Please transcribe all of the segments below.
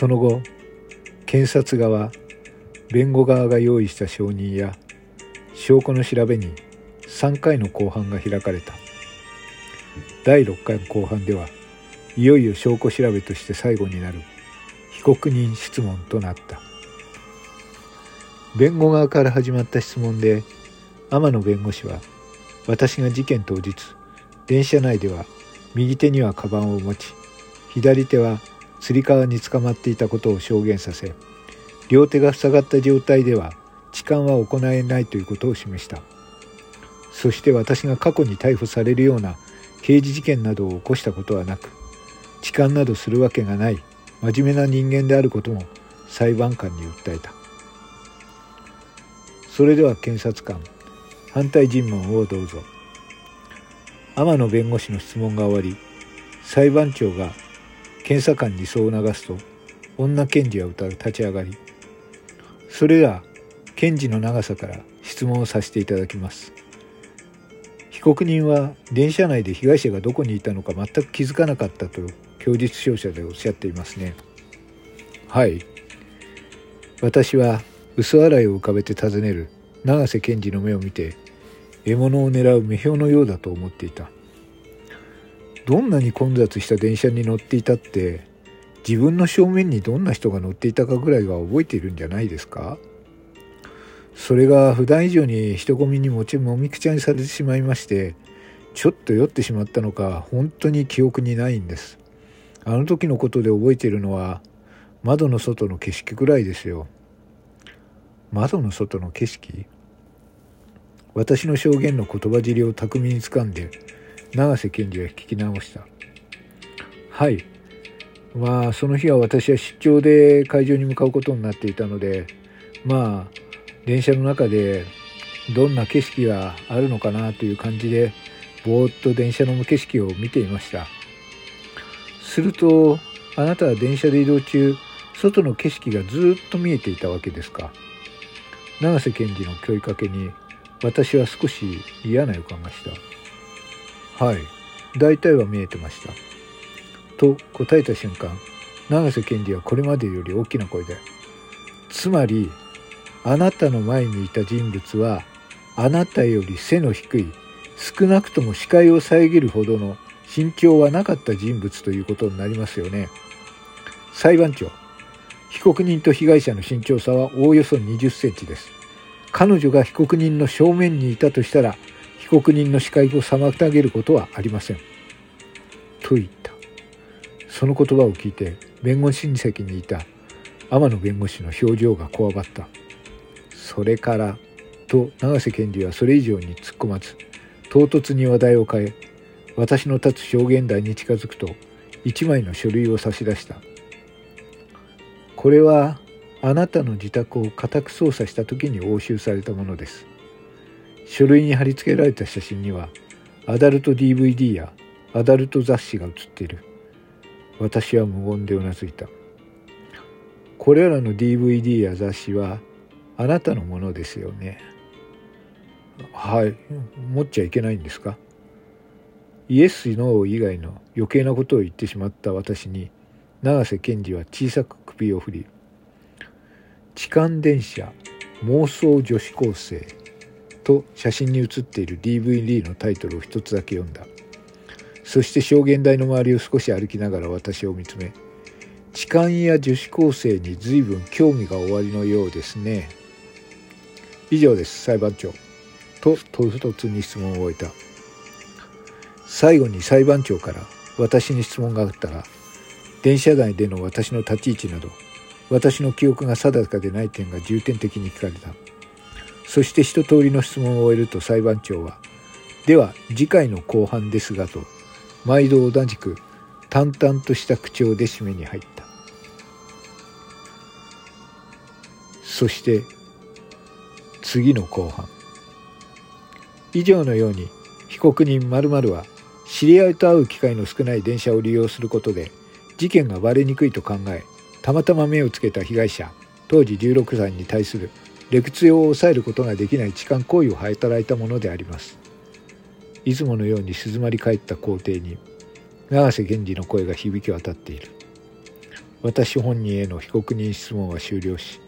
その後検察側弁護側が用意した証人や証拠の調べに3回の公判が開かれた。第6回の公判ではいよいよ証拠調べとして最後になる被告人質問となった。弁護側から始まった質問で天野弁護士は私が事件当日電車内では右手にはカバンを持ち左手はつり革につかまっていたことを証言させ両手が塞がった状態では痴漢は行えないということを示した。そして私が過去に逮捕されるような刑事事件などを起こしたことはなく痴漢などするわけがない真面目な人間であることも裁判官に訴えた。それでは検察官反対尋問をどうぞ。天野弁護士の質問が終わり裁判長が検査官にそう流すと女検事は立ち上がり。それでは検事の長さから質問をさせていただきます。被告人は電車内で被害者がどこにいたのか全く気づかなかったと供述証者でおっしゃっていますね。はい。私は薄笑いを浮かべて尋ねる。永瀬検事の目を見て獲物を狙う目標のようだと思っていた。どんなに混雑した電車に乗っていたって自分の正面にどんな人が乗っていたかぐらいは覚えているんじゃないですか？それが普段以上に人混みにもちもみくちゃにされてしまいましてちょっと酔ってしまったのか本当に記憶にないんです。あの時のことで覚えているのは窓の外の景色ぐらいですよ。窓の外の景色？私の証言の言葉尻を巧みにつかんで永瀬検事は聞き直した。はい。まあその日は私は出張で会場に向かうことになっていたのでまあ電車の中でどんな景色があるのかなという感じでぼーっと電車の景色を見ていました。するとあなたは電車で移動中外の景色がずっと見えていたわけですか。永瀬検事の問いかけに私は少し嫌な予感がした。はい。大体は見えてました。と答えた瞬間永瀬検事はこれまでより大きな声でつまりあなたの前にいた人物はあなたより背の低い少なくとも視界を遮るほどの身長はなかった人物ということになりますよね。裁判長。被告人と被害者の身長差はおおよそ20センチです。彼女が被告人の正面にいたとしたら被告人の視界を妨げることはありません。と言った。その言葉を聞いて弁護士席にいた天野弁護士の表情がこわばった。それからと永瀬検事はそれ以上に突っ込まず唐突に話題を変え私の立つ証言台に近づくと一枚の書類を差し出した。これはあなたの自宅を家宅捜査した時に押収されたものです。書類に貼り付けられた写真にはアダルト DVD やアダルト雑誌が写っている。私は無言でうなずいた。これらの DVD や雑誌はあなたのものですよね。はい持っちゃいけないんですか？イエス・ノー以外の余計なことを言ってしまった私に永瀬検事は小さく首を振り痴漢電車妄想女子高生と写真に写っている DVD のタイトルを一つだけ読んだ。そして証言台の周りを少し歩きながら私を見つめ痴漢や女子高生に随分興味がおありのようですね。以上です。裁判長。と唐突に質問を終えた。最後に裁判長から私に質問があったが電車内での私の立ち位置など私の記憶が定かでない点が重点的に聞かれた。そして一通りの質問を終えると裁判長は「では次回の公判ですが」と毎度同じく淡々とした口調で締めに入った。そして次の公判以上のように被告人〇〇は知り合いと会う機会の少ない電車を利用することで事件がバレにくいと考えたまたま目をつけた被害者当時16歳に対する劣用を抑えることができない痴漢行為を働いたものであります。いつものように静まり返った校庭に永瀬源氏の声が響き渡っている。私本人への被告人質問は終了し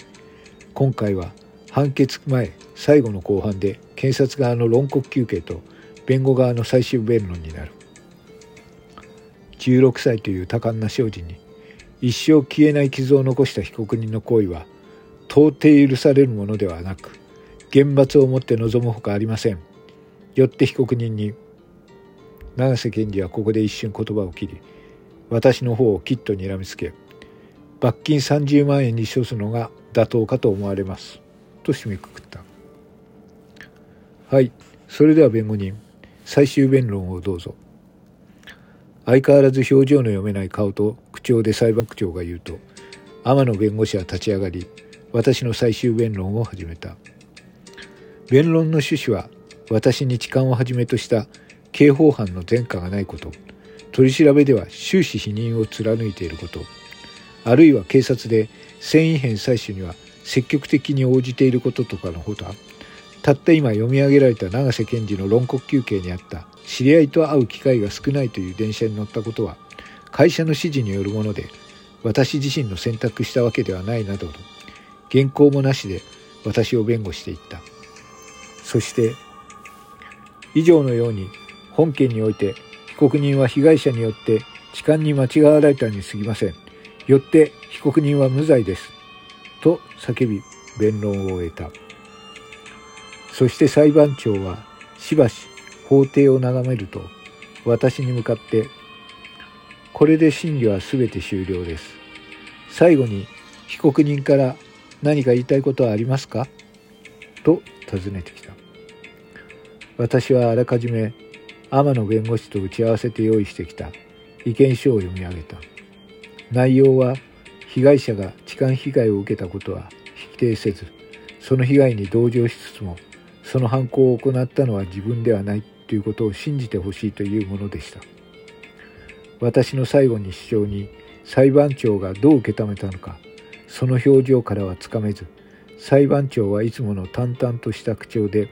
今回は判決前最後の公判で検察側の論告求刑と弁護側の最終弁論になる。16歳という多感な少女に一生消えない傷を残した被告人の行為は到底許されるものではなく厳罰をもって臨むほかありません。よって被告人に永瀬検事はここで一瞬言葉を切り私の方をきっと睨みつけ罰金30万円に処すのが妥当かと思われますと締めくくった。はい。それでは弁護人最終弁論をどうぞ。相変わらず表情の読めない顔と口調で裁判長が言うと天野弁護士は立ち上がり私の最終弁論を始めた。弁論の趣旨は私に痴漢をはじめとした刑法犯の前科がないこと。取り調べでは終始否認を貫いていること。あるいは警察で繊維片採取には積極的に応じていることとかのほかたった今読み上げられた永瀬検事の論告求刑にあった知り合いと会う機会が少ないという電車に乗ったことは会社の指示によるもので私自身の選択したわけではないなどと原稿もなしで私を弁護していった。そして以上のように本件において被告人は被害者によって痴漢に間違われたに過ぎません。よって被告人は無罪です。と叫び弁論を終えた。そして裁判長はしばし法廷を眺めると私に向かってこれで審理は全て終了です。最後に被告人から何か言いたいことはありますか？と尋ねてきた。私はあらかじめ天野弁護士と打ち合わせて用意してきた。意見書を読み上げた。内容は被害者が痴漢被害を受けたことは否定せずその被害に同情しつつもその犯行を行ったのは自分ではないということを信じてほしいというものでした。私の最後に主張に裁判長がどう受け止めたのかその表情からはつかめず裁判長はいつもの淡々とした口調で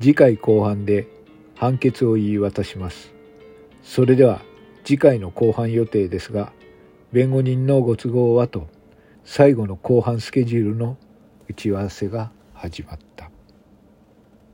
次回後半で判決を言い渡します。それでは次回の後半予定ですが弁護人のご都合はと最後の後半スケジュールの打ち合わせが始まった。